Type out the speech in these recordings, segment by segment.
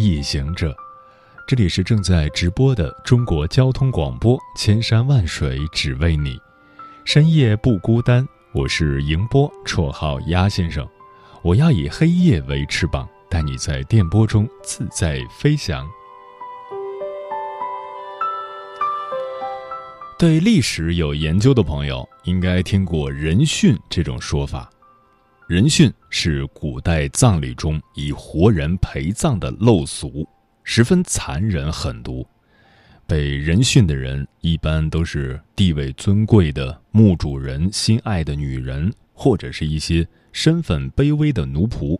夜行者，这里是正在直播的中国交通广播，千山万水只为你，深夜不孤单。我是迎波，绰号鸭先生。我要以黑夜为翅膀，带你在电波中自在飞翔。对历史有研究的朋友，应该听过人殉这种说法。人殉是古代葬礼中以活人陪葬的陋俗，十分残忍狠毒。被人殉的人一般都是地位尊贵的墓主人心爱的女人，或者是一些身份卑微的奴仆。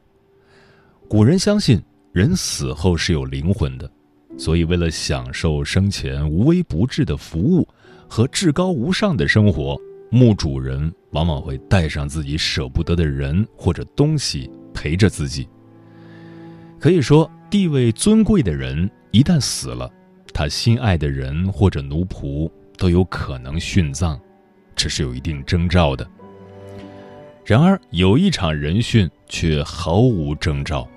古人相信人死后是有灵魂的，所以为了享受生前无微不至的服务和至高无上的生活。墓主人往往会带上自己舍不得的人或者东西陪着自己。可以说，地位尊贵的人一旦死了，他心爱的人或者奴仆都有可能殉葬，这是有一定征兆的。然而，有一场人殉却毫无征兆，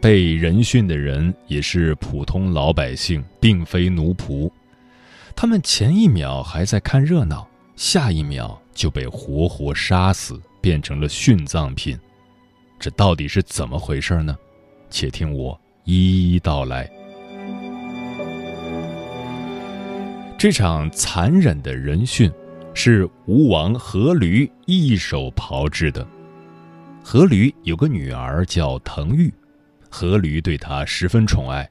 被人殉的人也是普通老百姓，并非奴仆，他们前一秒还在看热闹。下一秒就被活活杀死，变成了殉葬品，这到底是怎么回事呢？且听我一一道来。这场残忍的人殉，是吴王阖闾一手炮制的。阖闾有个女儿叫滕玉，阖闾对她十分宠爱。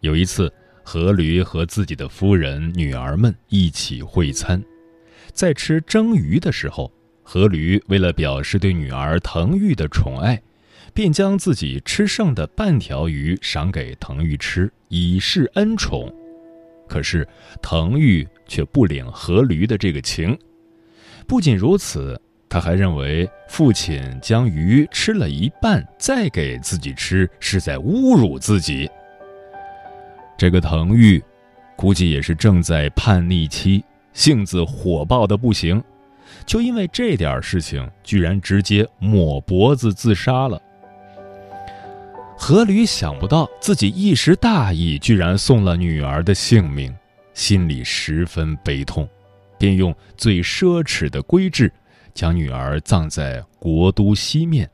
有一次，阖闾和自己的夫人、女儿们一起会餐。在吃蒸鱼的时候，阖闾为了表示对女儿滕玉的宠爱，便将自己吃剩的半条鱼赏给滕玉吃，以示恩宠。可是滕玉却不领阖闾的这个情。不仅如此，他还认为父亲将鱼吃了一半再给自己吃，是在侮辱自己。这个滕玉，估计也是正在叛逆期。性子火爆的不行，就因为这点事情，居然直接抹脖子自杀了。阖闾想不到自己一时大意，居然送了女儿的性命，心里十分悲痛，便用最奢侈的规制，将女儿葬在国都西面，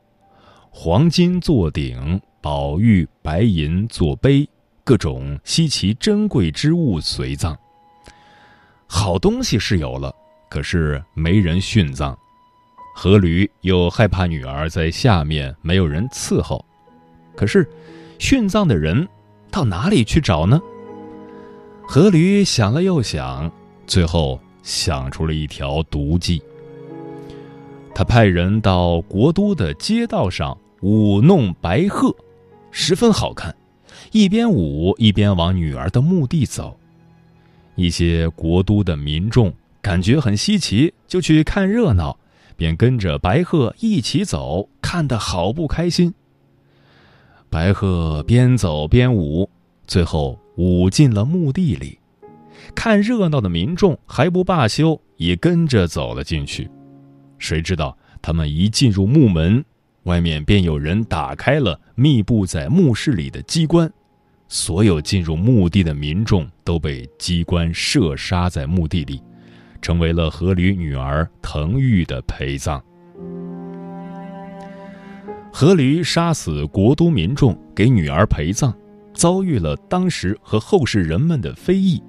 黄金做顶，宝玉白银做碑，各种稀奇珍贵之物随葬。好东西是有了，可是没人殉葬，阖闾又害怕女儿在下面没有人伺候，可是殉葬的人到哪里去找呢？阖闾想了又想，最后想出了一条毒计。他派人到国都的街道上舞弄白鹤，十分好看，一边舞一边往女儿的墓地走。一些国都的民众感觉很稀奇，就去看热闹，便跟着白鹤一起走，看得好不开心。白鹤边走边舞，最后舞进了墓地里。看热闹的民众还不罢休，也跟着走了进去。谁知道他们一进入墓门，外面便有人打开了密布在墓室里的机关。所有进入墓地的民众都被机关射杀在墓地里，成为了阖闾女儿滕玉的陪葬。阖闾杀死国都民众，给女儿陪葬，遭遇了当时和后世人们的非议。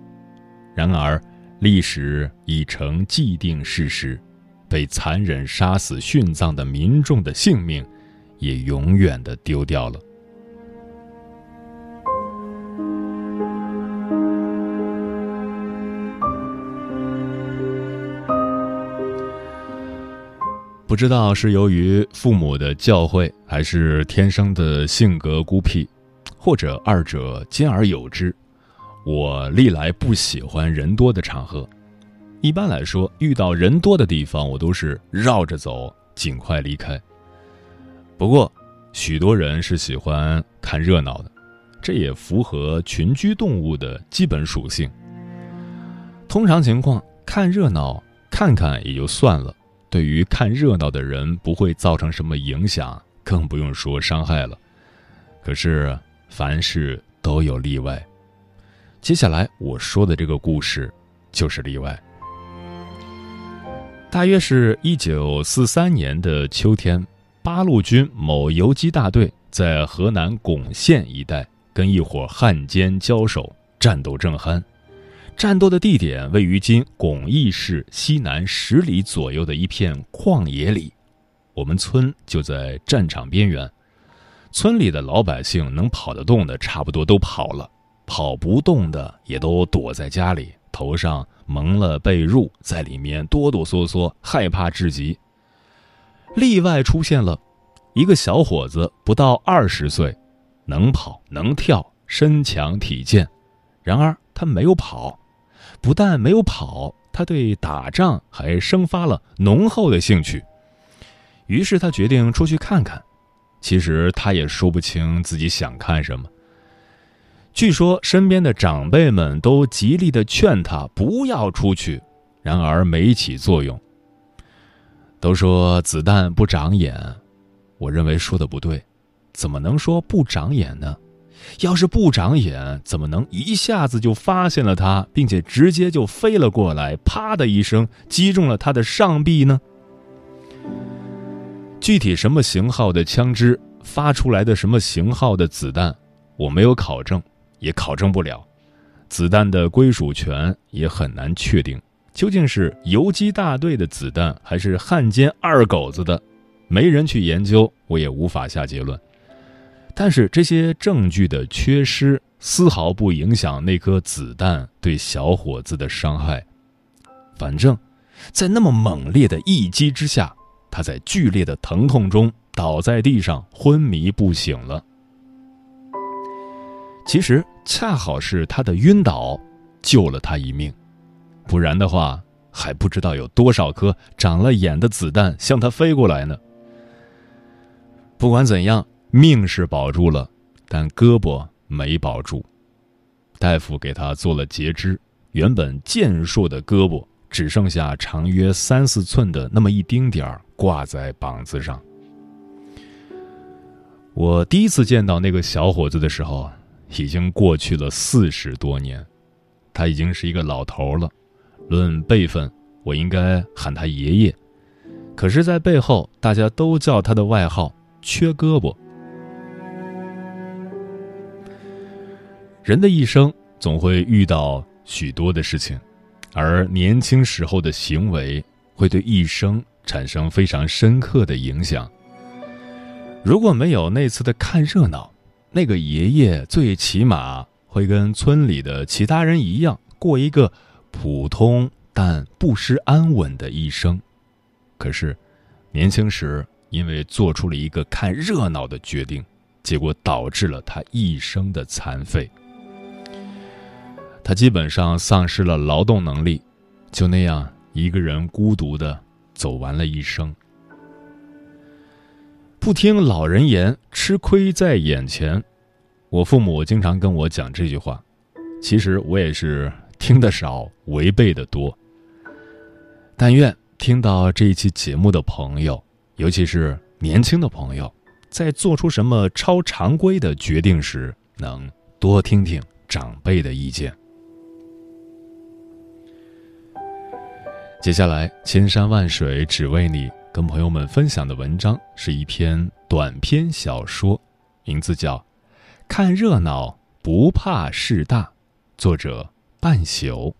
然而，历史已成既定事实，被残忍杀死殉葬的民众的性命，也永远的丢掉了。不知道是由于父母的教诲，还是天生的性格孤僻，或者二者兼而有之。我历来不喜欢人多的场合，一般来说，遇到人多的地方，我都是绕着走，尽快离开。不过，许多人是喜欢看热闹的，这也符合群居动物的基本属性。通常情况，看热闹看看也就算了，对于看热闹的人不会造成什么影响，更不用说伤害了。可是，凡事都有例外。接下来我说的这个故事，就是例外。大约是一九四三年的秋天，八路军某游击大队在河南巩县一带跟一伙汉奸交手，战斗正酣。战斗的地点位于今巩义市西南十里左右的一片旷野里，我们村就在战场边缘。村里的老百姓能跑得动的，差不多都跑了。跑不动的也都躲在家里，头上蒙了被褥，在里面哆哆嗦嗦，害怕至极。例外出现了，一个小伙子不到二十岁，能跑能跳，身强体健。然而他没有跑，不但没有跑，他对打仗还生发了浓厚的兴趣。于是他决定出去看看。其实他也说不清自己想看什么。据说身边的长辈们都极力的劝他不要出去，然而没起作用。都说子弹不长眼，我认为说的不对，怎么能说不长眼呢？要是不长眼，怎么能一下子就发现了他，并且直接就飞了过来，啪的一声击中了他的上臂呢？具体什么型号的枪支发出来的什么型号的子弹，我没有考证。也考证不了，子弹的归属权也很难确定，究竟是游击大队的子弹还是汉奸二狗子的，没人去研究，我也无法下结论。但是这些证据的缺失丝毫不影响那颗子弹对小伙子的伤害。反正，在那么猛烈的一击之下，他在剧烈的疼痛中倒在地上昏迷不醒了。其实恰好是他的晕倒，救了他一命，不然的话，还不知道有多少颗长了眼的子弹向他飞过来呢。不管怎样，命是保住了，但胳膊没保住。大夫给他做了截肢，原本健硕的胳膊只剩下长约三四寸的那么一丁点儿挂在膀子上。我第一次见到那个小伙子的时候。已经过去了四十多年，他已经是一个老头了。论辈分，我应该喊他爷爷。可是，在背后，大家都叫他的外号“缺胳膊”。人的一生总会遇到许多的事情，而年轻时候的行为会对一生产生非常深刻的影响。如果没有那次的看热闹，那个爷爷最起码会跟村里的其他人一样，过一个普通但不失安稳的一生。可是，年轻时因为做出了一个看热闹的决定，结果导致了他一生的残废。他基本上丧失了劳动能力，就那样一个人孤独的走完了一生。不听老人言，吃亏在眼前。我父母经常跟我讲这句话，其实我也是听得少，违背的多。但愿听到这一期节目的朋友，尤其是年轻的朋友，在做出什么超常规的决定时，能多听听长辈的意见。接下来，千山万水只为你。跟朋友们分享的文章是一篇短篇小说，名字叫《看热闹不怕事大》，作者半宿。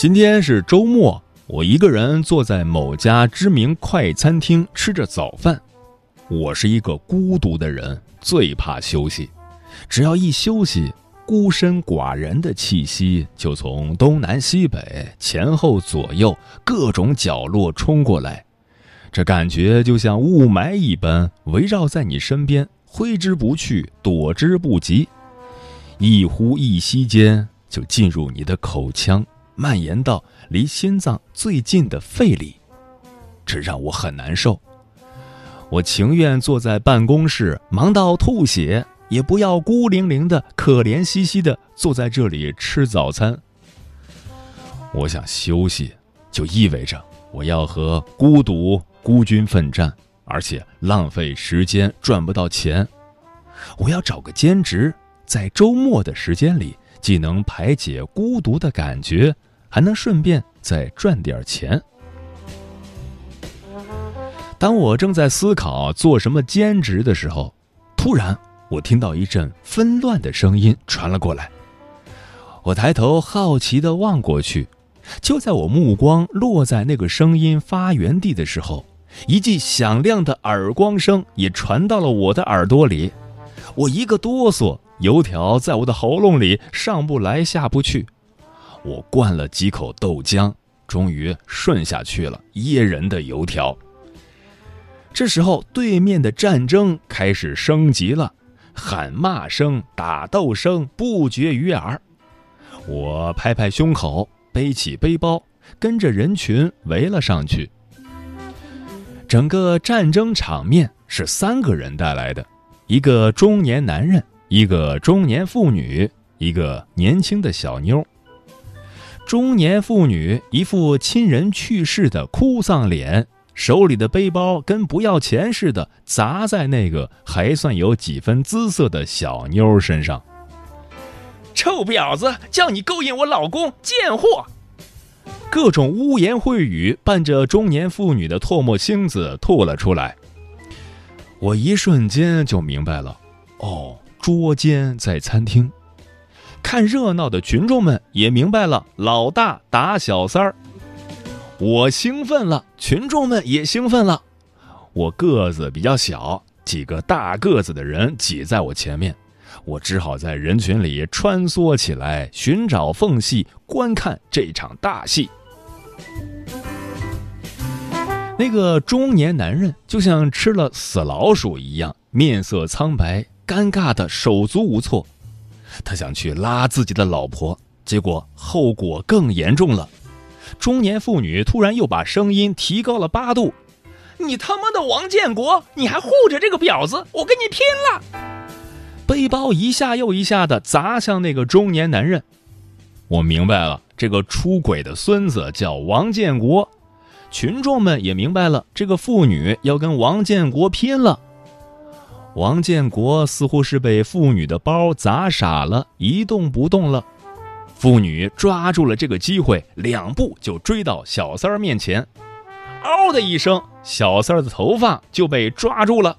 今天是周末，我一个人坐在某家知名快餐厅吃着早饭。我是一个孤独的人，最怕休息。只要一休息，孤身寡人的气息就从东南西北、前后左右各种角落冲过来，这感觉就像雾霾一般围绕在你身边，挥之不去，躲之不及。一呼一吸间就进入你的口腔。蔓延到离心脏最近的肺里，这让我很难受。我情愿坐在办公室忙到吐血，也不要孤零零的、可怜兮兮的坐在这里吃早餐。我想休息，就意味着我要和孤独孤军奋战，而且浪费时间赚不到钱。我要找个兼职，在周末的时间里，既能排解孤独的感觉。还能顺便再赚点钱。当我正在思考做什么兼职的时候，突然我听到一阵纷乱的声音传了过来。我抬头好奇地望过去，就在我目光落在那个声音发源地的时候，一记响亮的耳光声也传到了我的耳朵里。我一个哆嗦，油条在我的喉咙里上不来下不去。我灌了几口豆浆，终于顺下去了噎人的油条。这时候，对面的战争开始升级了，喊骂声、打斗声不绝于耳。我拍拍胸口，背起背包，跟着人群围了上去。整个战争场面是三个人带来的：一个中年男人，一个中年妇女，一个年轻的小妞。中年妇女一副亲人去世的哭丧脸，手里的背包跟不要钱似的砸在那个还算有几分姿色的小妞身上。臭婊子，叫你勾引我老公，贱货！各种污言秽语伴着中年妇女的唾沫星子吐了出来。我一瞬间就明白了，哦，捉奸在餐厅。看热闹的群众们也明白了，老大打小三儿。我兴奋了，群众们也兴奋了。我个子比较小，几个大个子的人挤在我前面，我只好在人群里穿梭起来，寻找缝隙观看这场大戏。那个中年男人就像吃了死老鼠一样，面色苍白，尴尬的手足无措。他想去拉自己的老婆，结果后果更严重了。中年妇女突然又把声音提高了八度：“你他妈的王建国，你还护着这个婊子，我跟你拼了！”背包一下又一下的砸向那个中年男人。我明白了，这个出轨的孙子叫王建国。群众们也明白了，这个妇女要跟王建国拼了。王建国似乎是被妇女的包砸傻了，一动不动了。妇女抓住了这个机会，两步就追到小三儿面前，嗷的一声，小三儿的头发就被抓住了，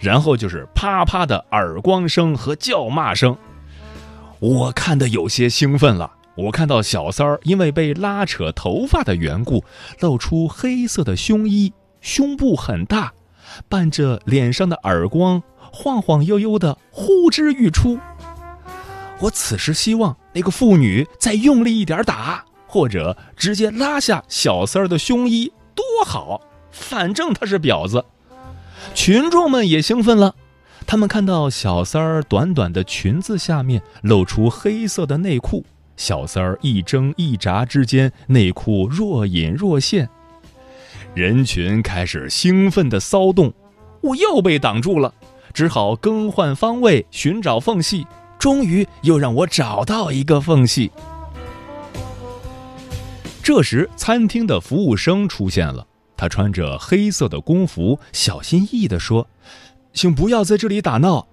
然后就是啪啪的耳光声和叫骂声。我看的有些兴奋了，我看到小三儿因为被拉扯头发的缘故，露出黑色的胸衣，胸部很大。伴着脸上的耳光，晃晃悠悠的呼之欲出。我此时希望那个妇女再用力一点打，或者直接拉下小三儿的胸衣，多好！反正他是婊子。群众们也兴奋了，他们看到小三儿短短的裙子下面露出黑色的内裤，小三儿一挣一眨之间，内裤若隐若现。人群开始兴奋的骚动，我又被挡住了，只好更换方位寻找缝隙。终于又让我找到一个缝隙。这时，餐厅的服务生出现了，他穿着黑色的工服，小心翼翼地说：“请不要在这里打闹。”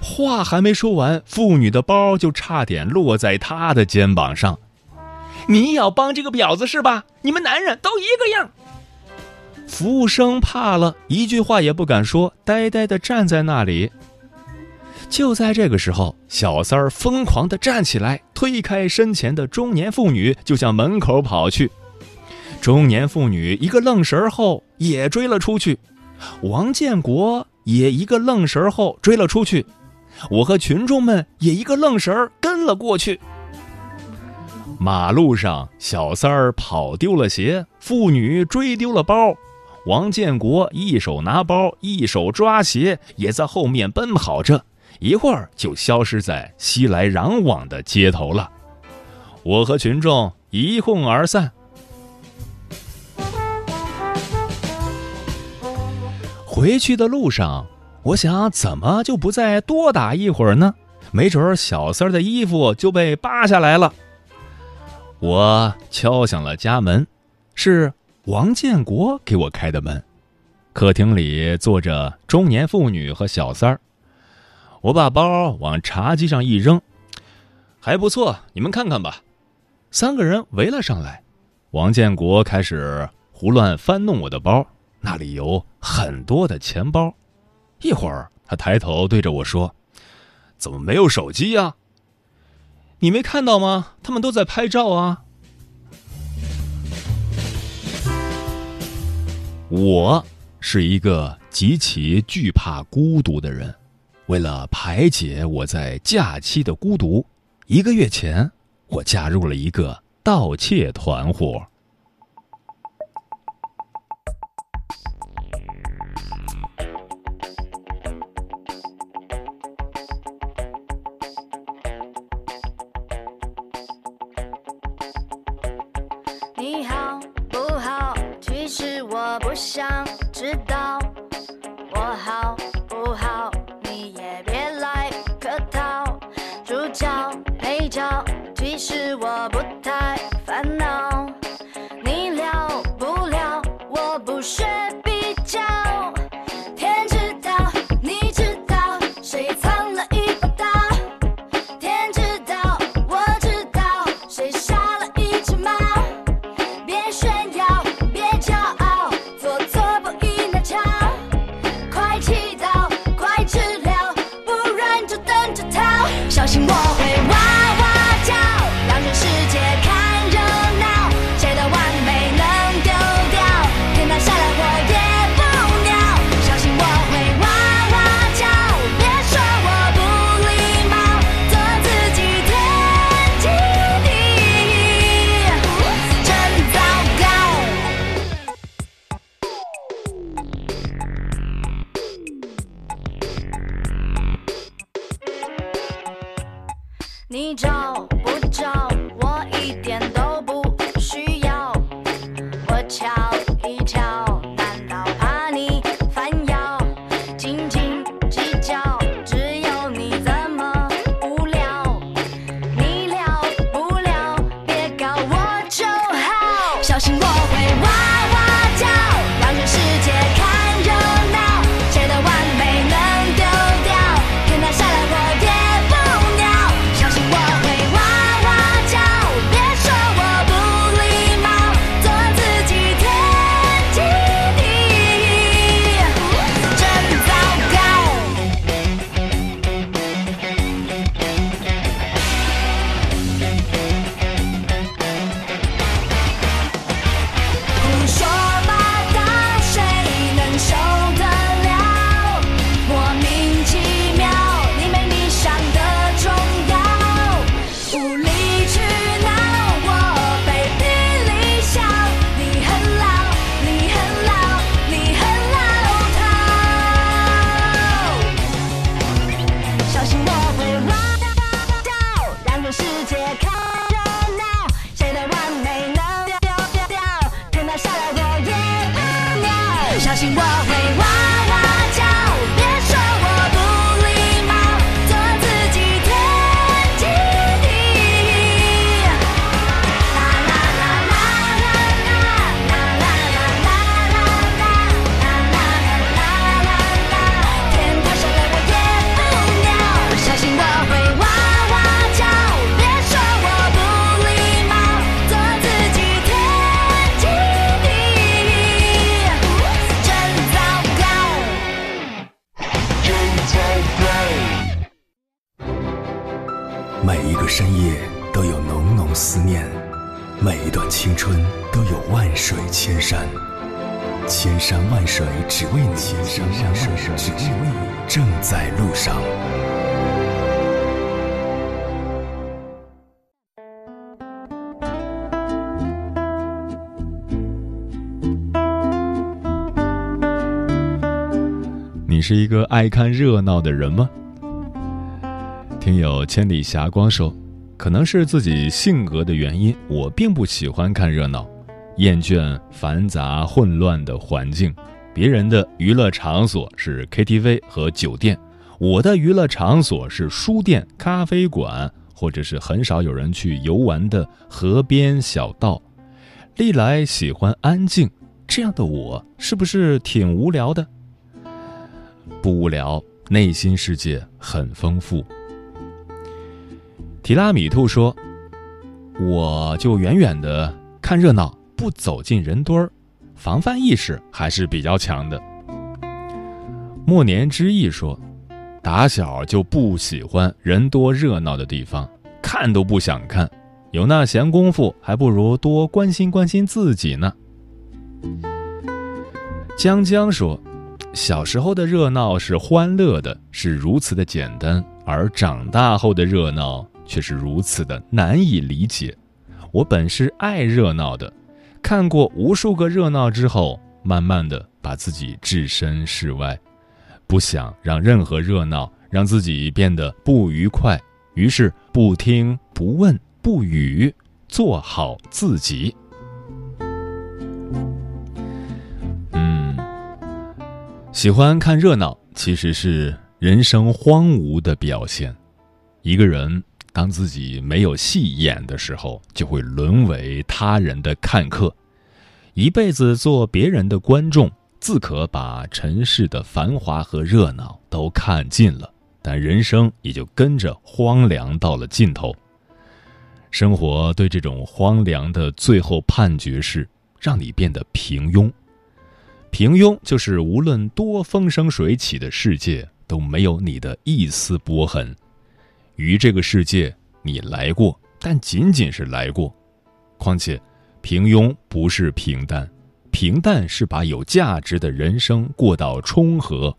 话还没说完，妇女的包就差点落在他的肩膀上。“你要帮这个婊子是吧？你们男人都一个样。”服务生怕了，一句话也不敢说，呆呆地站在那里。就在这个时候，小三儿疯狂地站起来，推开身前的中年妇女，就向门口跑去。中年妇女一个愣神后也追了出去，王建国也一个愣神后追了出去，我和群众们也一个愣神儿跟了过去。马路上，小三儿跑丢了鞋，妇女追丢了包，王建国一手拿包，一手抓鞋，也在后面奔跑着。一会儿就消失在熙来攘往的街头了，我和群众一哄而散。回去的路上，我想怎么就不再多打一会儿呢？没准小三儿的衣服就被扒下来了。我敲响了家门，是王建国给我开的门。客厅里坐着中年妇女和小三儿。我把包往茶几上一扔，还不错，你们看看吧。三个人围了上来，王建国开始胡乱翻弄我的包，那里有很多的钱包。一会儿，他抬头对着我说：“怎么没有手机呀？你没看到吗？他们都在拍照啊。”我是一个极其惧怕孤独的人。为了排解我在假期的孤独，一个月前，我加入了一个盗窃团伙。角配角，其实我不太你找千山万水只为你，千山万水只为你，正在路上。你是一个爱看热闹的人吗？听友千里霞光说，可能是自己性格的原因，我并不喜欢看热闹，厌倦繁杂混乱的环境。别人的娱乐场所是 KTV 和酒店，我的娱乐场所是书店、咖啡馆，或者是很少有人去游玩的河边小道。历来喜欢安静，这样的我是不是挺无聊的？不无聊，内心世界很丰富。提拉米兔说：“我就远远的看热闹，不走进人堆儿，防范意识还是比较强的。”莫年之意说：“打小就不喜欢人多热闹的地方，看都不想看，有那闲工夫，还不如多关心关心自己呢。”江江说。小时候的热闹是欢乐的，是如此的简单；而长大后的热闹却是如此的难以理解。我本是爱热闹的，看过无数个热闹之后，慢慢的把自己置身事外，不想让任何热闹让自己变得不愉快，于是不听不问不语，做好自己。嗯喜欢看热闹，其实是人生荒芜的表现。一个人当自己没有戏演的时候，就会沦为他人的看客，一辈子做别人的观众，自可把尘世的繁华和热闹都看尽了，但人生也就跟着荒凉到了尽头。生活对这种荒凉的最后判决是，让你变得平庸。平庸就是无论多风生水起的世界都没有你的一丝波痕。于这个世界，你来过，但仅仅是来过。况且，平庸不是平淡，平淡是把有价值的人生过到充和，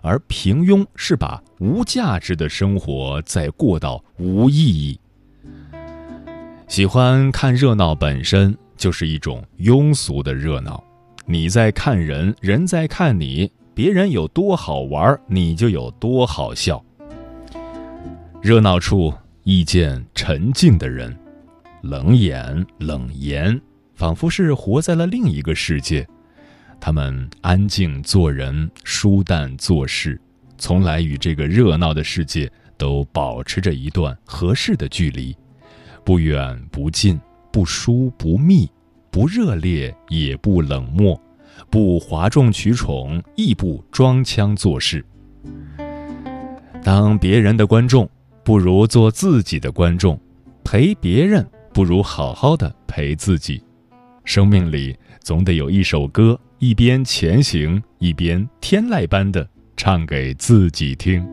而平庸是把无价值的生活再过到无意义。喜欢看热闹本身就是一种庸俗的热闹。你在看人，人在看你。别人有多好玩，你就有多好笑。热闹处遇见沉静的人，冷眼冷言，仿佛是活在了另一个世界。他们安静做人，舒淡做事，从来与这个热闹的世界都保持着一段合适的距离，不远不近，不疏不密。不热烈也不冷漠，不哗众取宠亦不装腔作势。当别人的观众，不如做自己的观众；陪别人，不如好好的陪自己。生命里总得有一首歌，一边前行，一边天籁般的唱给自己听。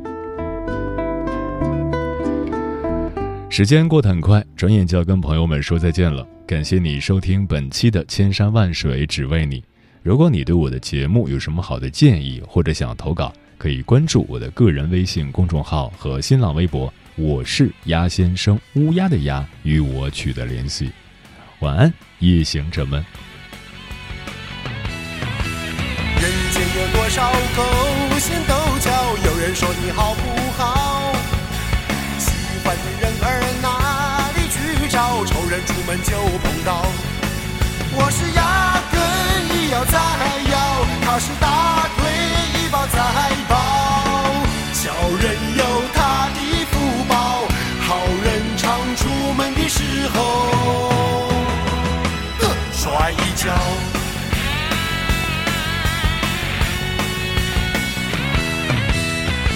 时间过得很快，转眼就要跟朋友们说再见了。感谢你收听本期的《千山万水只为你》。如果你对我的节目有什么好的建议，或者想要投稿，可以关注我的个人微信公众号和新浪微博，我是鸭先生，乌鸦的鸭，与我取得联系。晚安，夜行者们。人间有多少勾心斗角？有人说你好不好？喜欢的人儿哪里去找？仇人出门就碰到，我是压根一要再要，他是大摔一跤。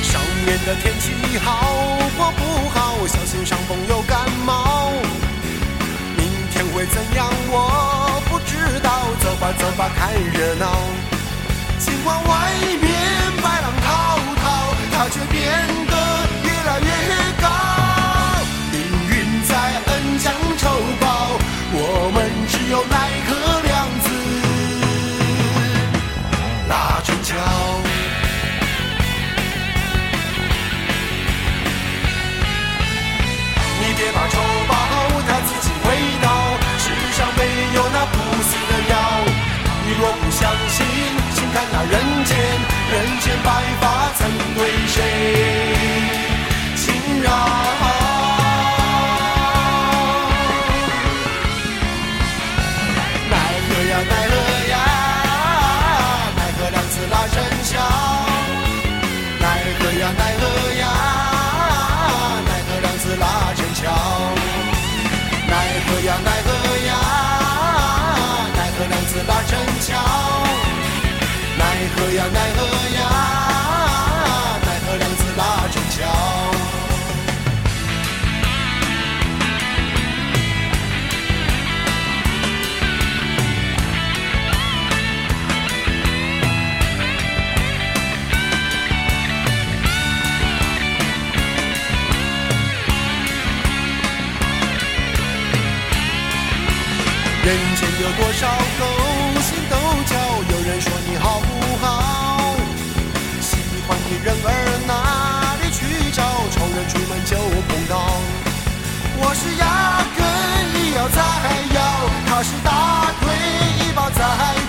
上面的天气好或不好，小心伤风又感冒。明天会怎样？我不知道。走吧，走吧，看热闹。尽管外面白浪滔滔，它却变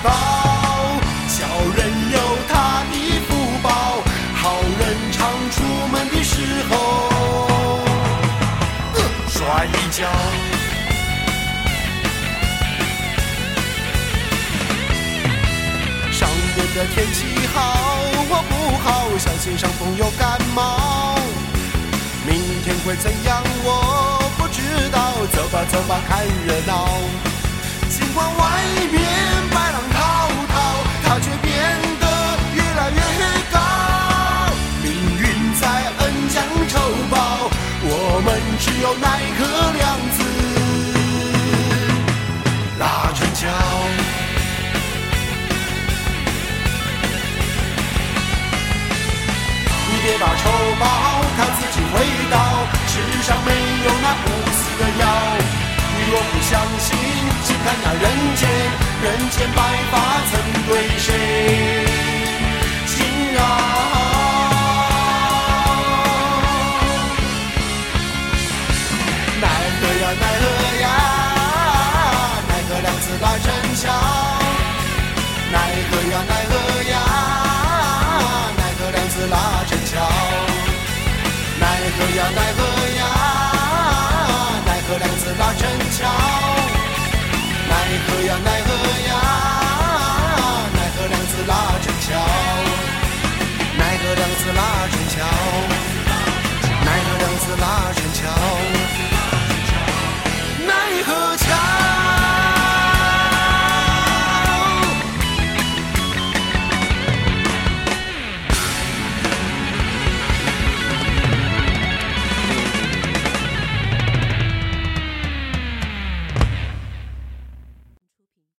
再抱。小人有他的福报，好人常出门的时候，摔一跤。上边的天气好我不好，小心上风有感冒。明天会怎样我不知道，走吧走吧看热闹。管外面白浪滔滔，它却变得越来越高。命运在恩将仇报，我们只有奈何娘子拉成桥。你别把仇报，看自己会到。世上没有那不死的药。你若不相信，看那人间，人间白发曾对谁轻饶？拉人桥。